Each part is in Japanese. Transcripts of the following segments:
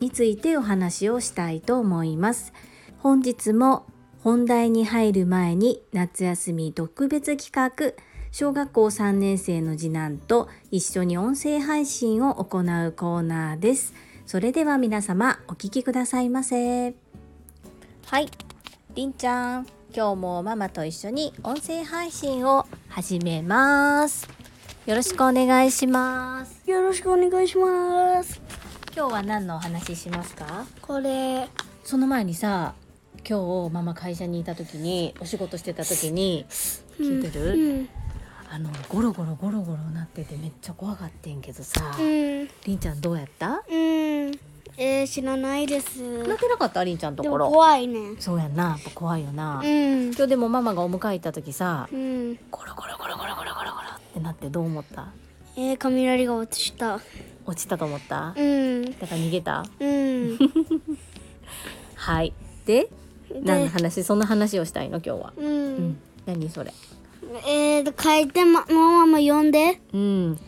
についてお話をしたいと思います本日も本題に入る前に夏休み特別企画小学校3年生の次男と一緒に音声配信を行うコーナーです。それでは皆様お聞きくださいませ。はい、りんちゃん、今日もママと一緒に音声配信を始めます。よろしくお願いします。よろしくお願いします。今日は何のお話ししますか？これ。その前にさ、今日ママ会社にいた時にお仕事してた時に聞いてる、うん。うんあのゴロゴロゴロゴロなっててめっちゃ怖がってんけどさ、うん、りんちゃんどうやった？うん。えー、知らないです。泣けなかった？りんちゃんところ。怖いね。そうやんな。やっぱ怖いよな、うん、今日でもママがお迎え行った時さ、うん、ゴロゴロゴロゴロゴロゴロゴロってなってどう思った？えー、雷が落ちた落ちたと思った？うんだから逃げた？うん はいで何の話？そんな話をしたいの？今日はうん、うん、何それ？えーと、書いてま、ママも読んで。うん。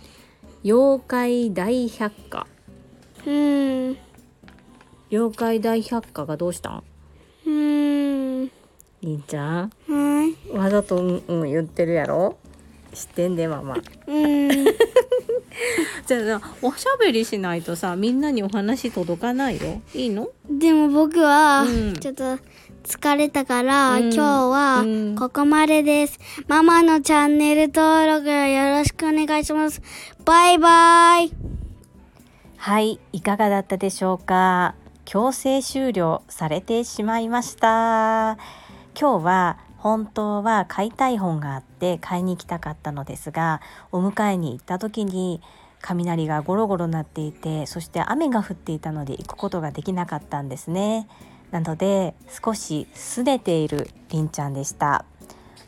妖怪大百科。うん。妖怪大百科がどうしたん？うん。りんちゃん。はい。わざと、うん、言ってるやろ？知ってんで、ママ。うん。じゃあおしゃべりしないとさみんなにお話届かないよいいの？でも僕は、うん、ちょっと疲れたから、うん、今日はここまでです、うん、ママのチャンネル登録よろしくお願いします。バイバイ。はい、いかがだったでしょうか？強制終了されてしまいました。今日は本当は買いたい本があって買いに行きたかったのですが、お迎えに行った時に雷がゴロゴロ鳴っていて、そして雨が降っていたので行くことができなかったんですね。なので少し拗ねているりんちゃんでした。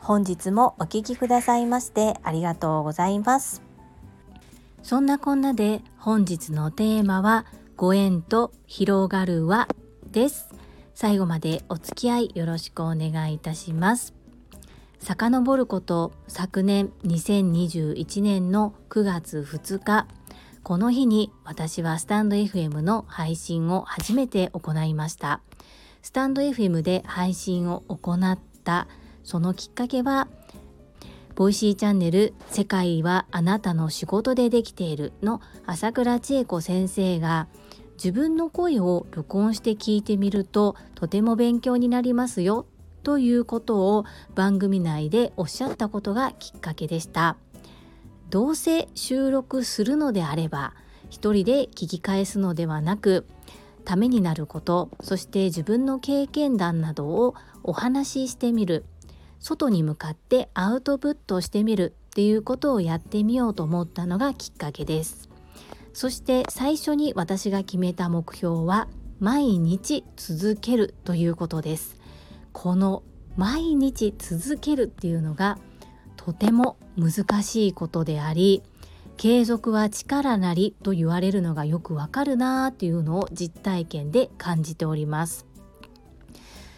本日もお聴きくださいましてありがとうございます。そんなこんなで本日のテーマはご縁と広がる輪です。最後までお付き合いよろしくお願いいたします。遡ること昨年2021年の9月2日この日に私はスタンド FM の配信を初めて行いました。スタンド FM で配信を行ったそのきっかけは Voicy チャンネル「世界はあなたの仕事でできている」の朝倉千恵子先生が自分の声を録音して聞いてみるととても勉強になりますよということを番組内でおっしゃったことがきっかけでした。どうせ収録するのであれば一人で聞き返すのではなくためになることそして自分の経験談などをお話ししてみる外に向かってアウトプットしてみるっていうことをやってみようと思ったのがきっかけです。そして最初に私が決めた目標は毎日続けるということです。この毎日続けるっていうのがとても難しいことであり継続は力なりと言われるのがよくわかるなーっていうのを実体験で感じております。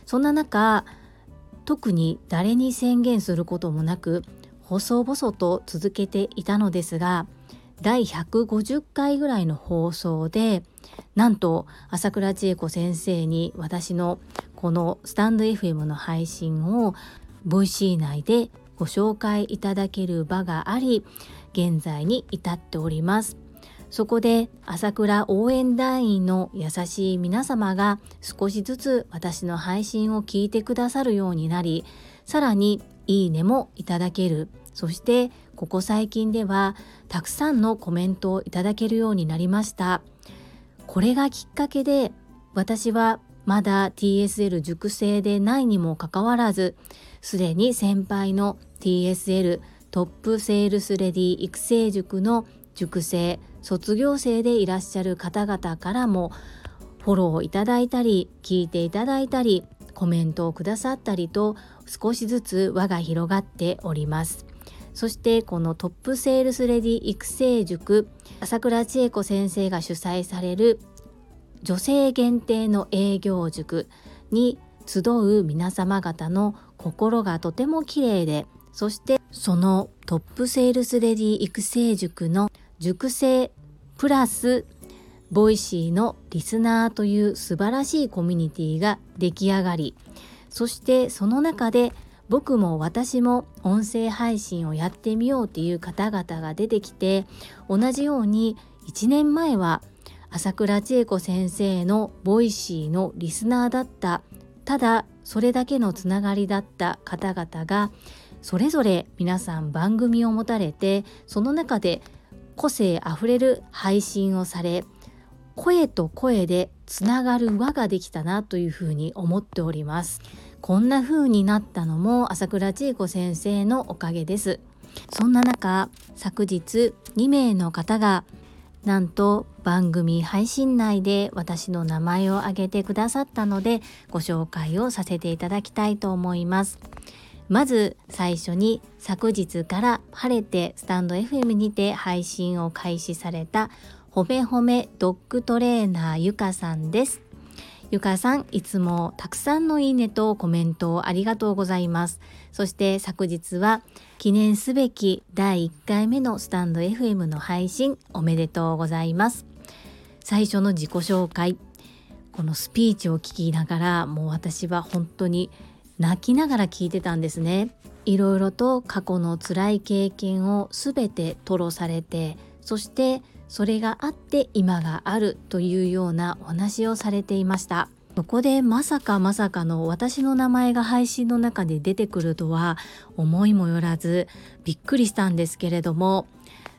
そんな中特に誰に宣言することもなく細々と続けていたのですが第150回ぐらいの放送でなんと朝倉千恵子先生に私のこのスタンド FM の配信を Voicy 内でご紹介いただける場があり現在に至っております。そこで朝倉応援団員の優しい皆様が少しずつ私の配信を聞いてくださるようになりさらにいいねもいただける。そしてここ最近ではたくさんのコメントをいただけるようになりました。これがきっかけで私はまだ TSL 熟成でないにもかかわらずすでに先輩の TSL トップセールスレディ育成塾の塾生卒業生でいらっしゃる方々からもフォローいただいたり聞いていただいたりコメントをくださったりと少しずつ輪が広がっております。そしてこのトップセールスレディ育成塾朝倉千恵子先生が主催される女性限定の営業塾に集う皆様方の心がとても綺麗でそしてそのトップセールスレディ育成塾の塾生プラスVoicy のリスナーという素晴らしいコミュニティが出来上がりそしてその中で僕も私も音声配信をやってみようっていう方々が出てきて同じように1年前は朝倉千恵子先生の Voicy のリスナーだったただそれだけのつながりだった方々がそれぞれ皆さん番組を持たれてその中で個性あふれる配信をされ声と声でつながる輪ができたなというふうに思っております。こんな風になったのも朝倉千恵子先生のおかげですそんな中昨日2名の方がなんと番組配信内で私の名前を挙げてくださったのでご紹介をさせていただきたいと思いますまず最初に昨日から晴れてスタンド FM にて配信を開始されたほめほめドッグトレーナーゆかさんです。ゆかさん、いつもたくさんのいいねとコメントをありがとうございます。そして昨日は記念すべき第1回目のスタンド FM の配信おめでとうございます。最初の自己紹介、このスピーチを聞きながらもう私は本当に泣きながら聞いてたんですね。いろいろと過去の辛い経験をすべて吐露されて、そしてそれがあって今があるというようなお話をされていました。そこでまさかまさかの私の名前が配信の中で出てくるとは思いもよらずびっくりしたんですけれども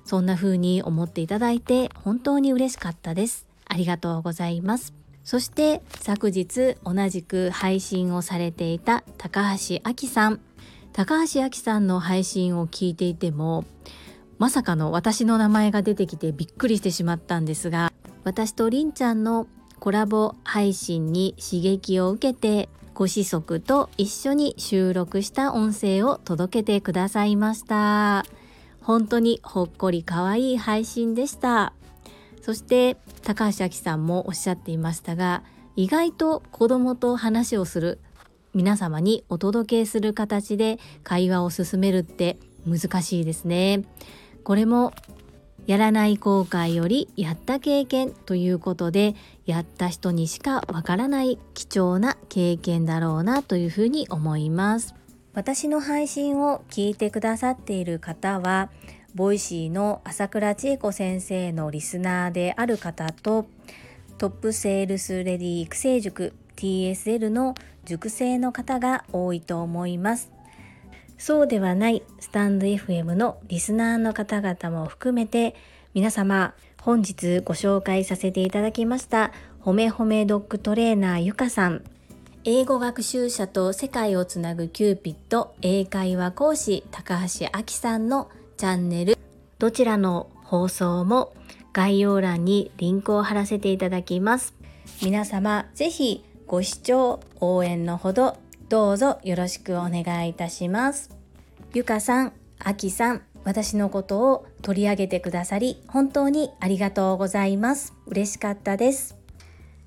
そんな風に思っていただいて本当に嬉しかったです。ありがとうございます。そして昨日同じく配信をされていた高橋明さん。高橋明さんの配信を聞いていてもまさかの私の名前が出てきてびっくりしてしまったんですが私とりんちゃんのコラボ配信に刺激を受けてご子息と一緒に収録した音声を届けてくださいました。本当にほっこり可愛い配信でした。そして高橋明さんもおっしゃっていましたが意外と子供と話をする皆様にお届けする形で会話を進めるって難しいですね。これもやらない後悔よりやった経験ということでやった人にしかわからない貴重な経験だろうなというふうに思います。私の配信を聞いてくださっている方は Voicy の朝倉千恵子先生のリスナーである方とトップセールスレディ育成塾 TSL の塾生の方が多いと思います。そうではないスタンド FM のリスナーの方々も含めて皆様本日ご紹介させていただきましたほめほめドッグトレーナーゆかさん。英語学習者と世界をつなぐキューピット英会話講師高橋明さんのチャンネル。どちらの放送も概要欄にリンクを貼らせていただきます。皆様ぜひご視聴応援のほどどうぞよろしくお願いいたします。ゆかさん、あきさん、私のことを取り上げてくださり本当にありがとうございます。嬉しかったです。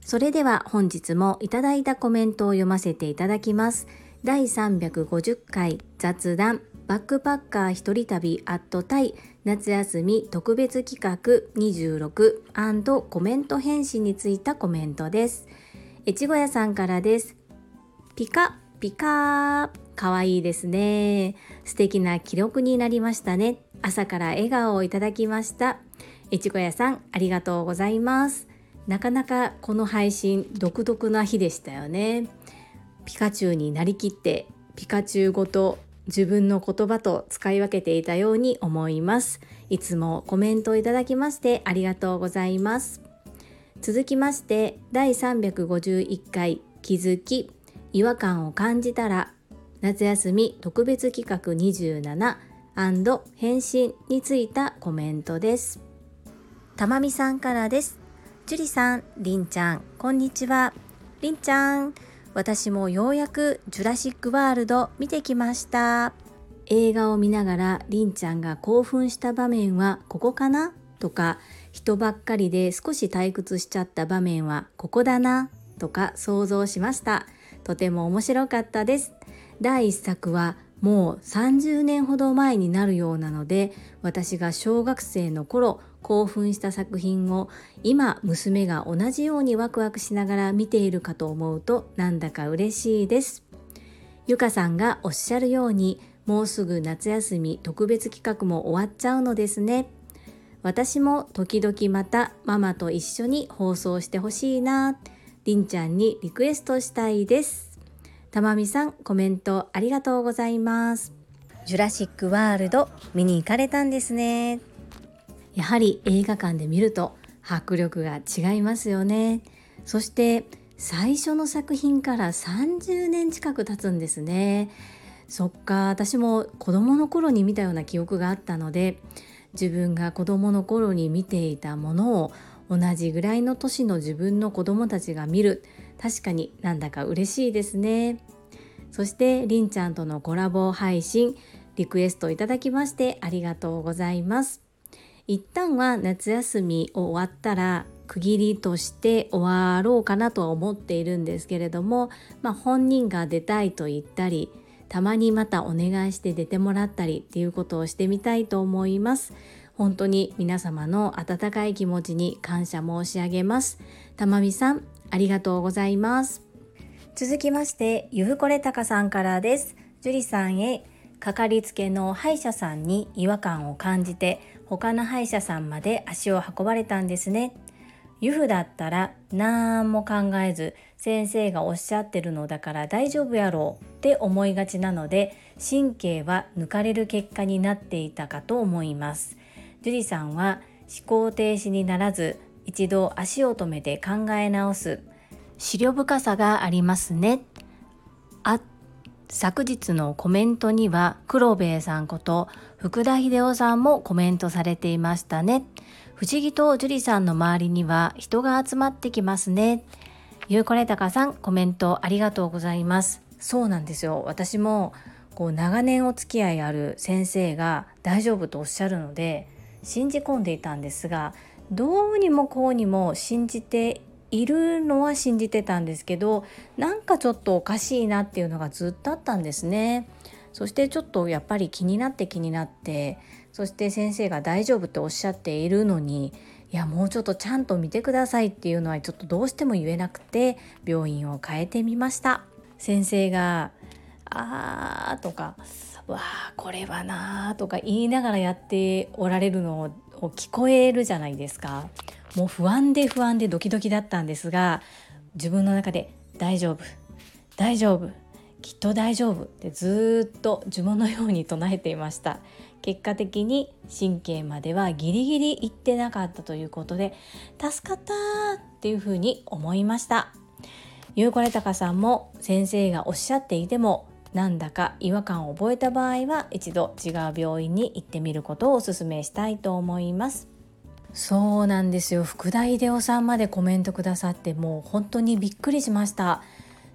それでは本日もいただいたコメントを読ませていただきます。第350回雑談バックパッカー一人旅アットタイ夏休み特別企画26コメント返信についたコメントです。越後屋さんからです。ピカピカーかわいですね。素敵な記録になりましたね。朝から笑顔をいただきました。越後屋さん、ありがとうございます。なかなかこの配信、独特な日でしたよね。ピカチュウになりきって、ピカチュウごと自分の言葉と使い分けていたように思います。いつもコメントいただきましてありがとうございます。続きまして、第351回気づき違和感を感じたら夏休み特別企画27返信についたコメントです。たまみさんからです。樹里さん、りんちゃん、こんにちは。りんちゃん、私もようやくジュラシックワールド見てきました。映画を見ながらりんちゃんが興奮した場面はここかな？とか、人ばっかりで少し退屈しちゃった場面はここだな？とか想像しました。とても面白かったです。第1作はもう30年ほど前になるようなので私が小学生の頃興奮した作品を今娘が同じようにワクワクしながら見ているかと思うとなんだか嬉しいです。ゆかさんがおっしゃるようにもうすぐ夏休み特別企画も終わっちゃうのですね。私も時々またママと一緒に放送してほしいな。りんちゃんにリクエストしたいです。たまみさんコメントありがとうございます。ジュラシックワールド見に行かれたんですね。やはり映画館で見ると迫力が違いますよね。そして最初の作品から30年近く経つんですね。そっか私も子供の頃に見たような記憶があったので自分が子供の頃に見ていたものを同じぐらいの年の自分の子供たちが見る確かになんだか嬉しいですね。そしてりんちゃんとのコラボ配信リクエストいただきましてありがとうございます。一旦は夏休み終わったら区切りとして終わろうかなとは思っているんですけれども、まあ、本人が出たいと言ったりたまにまたお願いして出てもらったりっていうことをしてみたいと思います。本当に皆様の温かい気持ちに感謝申し上げます。たまみさんありがとうございます。続きましてゆふこれたかさんからです。樹里さんへかかりつけの歯医者さんに違和感を感じて他の歯医者さんまで足を運ばれたんですね。ユフだったら何も考えず先生がおっしゃってるのだから大丈夫やろうって思いがちなので神経は抜かれる結果になっていたかと思います。樹里さんは思考停止にならず一度足を止めて考え直す。資料深さがありますね。あ昨日のコメントには黒兵衛さんこと福田秀夫さんもコメントされていましたね。不思議と樹里さんの周りには人が集まってきますね。ゆうこれたかさんコメントありがとうございます。そうなんですよ。私もこう長年お付き合いある先生が大丈夫とおっしゃるので信じ込んでいたんですがどうにもこうにも信じているのは信じてたんですけどなんかちょっとおかしいなっていうのがずっとあったんですね。そしてちょっとやっぱり気になって気になってそして先生が大丈夫っておっしゃっているのにいやもうちょっとちゃんと見てくださいっていうのはちょっとどうしても言えなくて病院を変えてみました先生が「あー」とか「わあこれはな」とか言いながらやっておられるのをを聞こえるじゃないですか。もう不安で不安でドキドキだったんですが自分の中で「大丈夫大丈夫きっと大丈夫」ってずっと呪文のように唱えていました。結果的に神経まではギリギリいってなかったということで助かったっていうふうに思いました。ゆうこれたかさんも先生がおっしゃっていてもなんだか違和感を覚えた場合は一度違う病院に行ってみることをお勧めしたいと思います。そうなんですよ。福田秀夫さんまでコメントくださってもう本当にびっくりしました。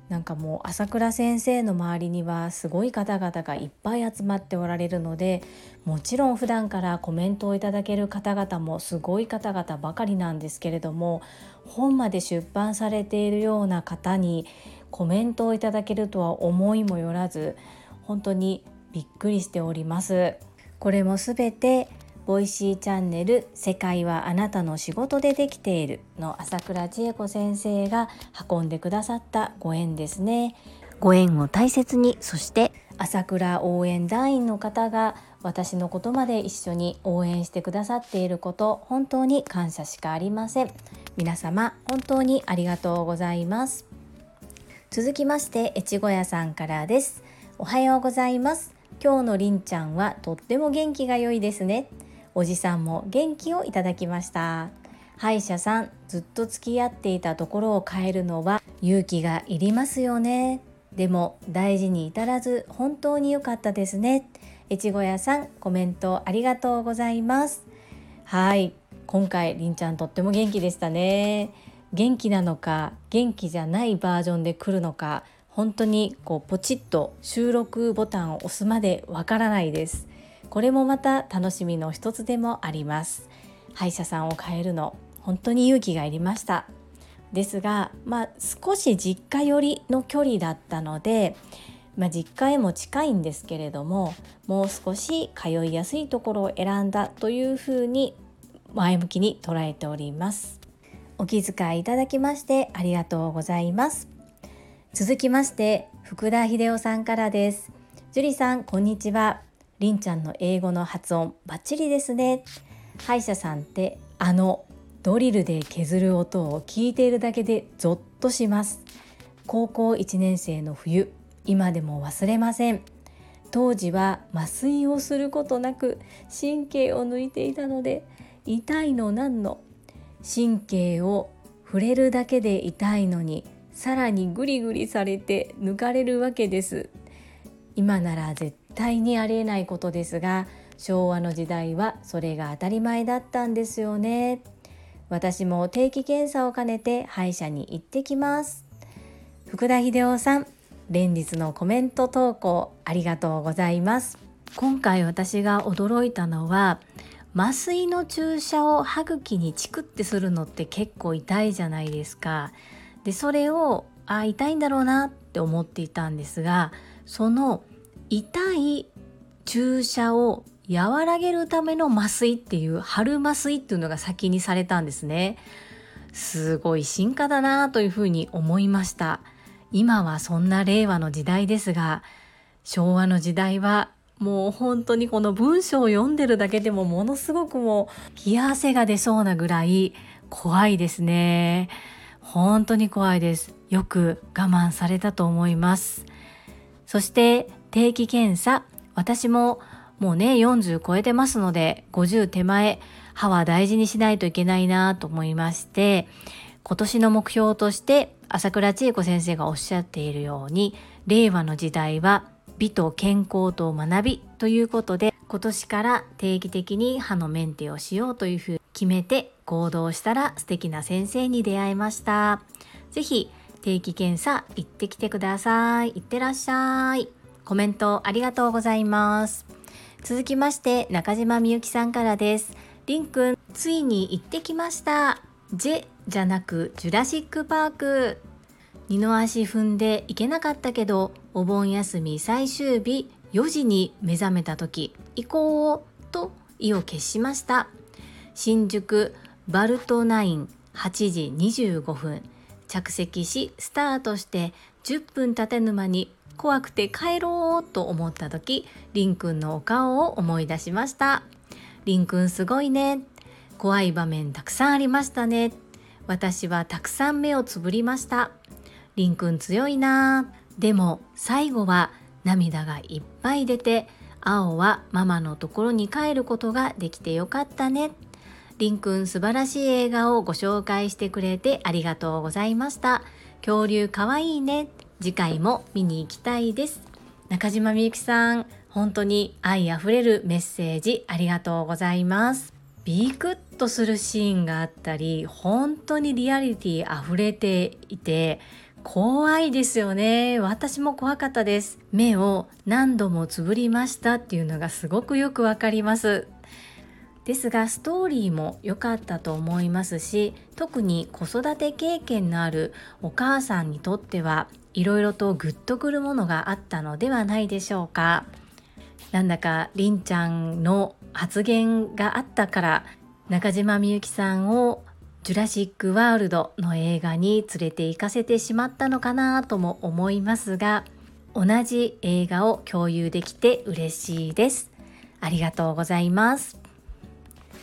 なんかもう朝倉先生の周りにはすごい方々がいっぱい集まっておられるのでもちろん普段からコメントをいただける方々もすごい方々ばかりなんですけれども本まで出版されているような方にコメントをいただけるとは思いもよらず本当にびっくりしております。これもすべて Voicy チャンネル世界はあなたの仕事でできているの朝倉千恵子先生が運んでくださったご縁ですね。ご縁を大切にそして朝倉応援団員の方が私のことまで一緒に応援してくださっていること本当に感謝しかありません。皆様本当にありがとうございます。続きまして越後屋さんからです。おはようございます。今日のりんちゃんはとっても元気が良いですね。おじさんも元気をいただきました。歯医者さんずっと付き合っていたところを変えるのは勇気がいりますよね。でも大事に至らず本当に良かったですね。越後屋さんコメントありがとうございます。はい。今回りんちゃんとっても元気でしたね。元気なのか元気じゃないバージョンで来るのか本当にこうポチッと収録ボタンを押すまでわからないです。これもまた楽しみの一つでもあります。歯医者さんを変えるの本当に勇気がいりました。ですがまあ少し実家寄りの距離だったのでまあ、実家へも近いんですけれどももう少し通いやすいところを選んだというふうに前向きに捉えております。お気遣いいただきましてありがとうございます。続きまして福田秀夫さんからです。樹里さんこんにちは。りんちゃんの英語の発音バッチリですね。歯医者さんってあのドリルで削る音を聞いているだけでゾッとします。高校1年生の冬今でも忘れません。当時は麻酔をすることなく神経を抜いていたので痛いのなんの神経を触れるだけで痛いのにさらにグリグリされて抜かれるわけです。今なら絶対にありえないことですが昭和の時代はそれが当たり前だったんですよね。私も定期検査を兼ねて歯医者に行ってきます。福田秀夫さん連日のコメント投稿ありがとうございます。今回私が驚いたのは麻酔の注射を歯茎にチクってするのって結構痛いじゃないですか。でそれをあ痛いんだろうなって思っていたんですがその痛い注射を和らげるための麻酔っていう春麻酔っていうのが先にされたんですね。すごい進化だなというふうに思いました。今はそんな令和の時代ですが昭和の時代はもう本当にこの文章を読んでるだけでもものすごくもう冷や汗が出そうなぐらい怖いですね。本当に怖いです。よく我慢されたと思います。そして定期検査。私ももうね40超えてますので50手前歯は大事にしないといけないなと思いまして今年の目標として朝倉千恵子先生がおっしゃっているように令和の時代は美と健康と学びということで今年から定期的に歯のメンテをしようというふうに決めて行動したら素敵な先生に出会いました。是非定期検査行ってきてください。いってらっしゃい。コメントありがとうございます。続きまして中島みゆきさんからです。りんくんついに行ってきました。ジェじゃなくジュラシックパーク。二の足踏んで行けなかったけどお盆休み最終日4時に目覚めた時行こうと意を決しました新宿バルトナイン8時25分着席しスタートして10分経てぬ間に怖くて帰ろうと思った時りんくんのお顔を思い出しましたりんくんすごいね怖い場面たくさんありましたね。私はたくさん目をつぶりました。りんくん強いなでも最後は涙がいっぱい出て、青はママのところに帰ることができてよかったね。りんくん素晴らしい映画をご紹介してくれてありがとうございました。恐竜かわいいね。次回も見に行きたいです。中島みゆきさん、本当に愛あふれるメッセージありがとうございます。ビクッとするシーンがあったり本当にリアリティ溢れていて怖いですよね。私も怖かったです。目を何度もつぶりましたっていうのがすごくよくわかります。ですがストーリーも良かったと思いますし特に子育て経験のあるお母さんにとってはいろいろとグッとくるものがあったのではないでしょうか。なんだかりんちゃんの発言があったから中島みゆきさんをジュラシック・ワールドの映画に連れて行かせてしまったのかなとも思いますが同じ映画を共有できて嬉しいです。ありがとうございます。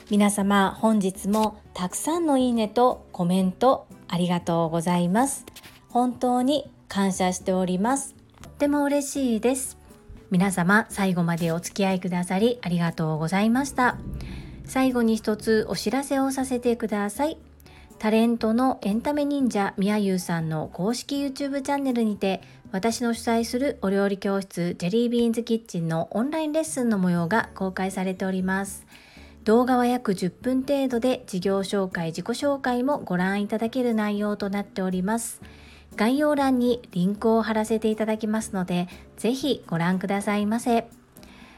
皆様本日もたくさんのいいねとコメントありがとうございます。本当に感謝しております。とっても嬉しいです。皆様最後までお付き合いくださりありがとうございました。最後に一つお知らせをさせてくださいタレントのエンタメ忍者みやゆうさんの公式 YouTube チャンネルにて私の主催するお料理教室ジェリービーンズキッチンのオンラインレッスンの模様が公開されております動画は約10分程度で事業紹介、自己紹介もご覧いただける内容となっております。概要欄にリンクを貼らせていただきますので、ぜひご覧くださいませ。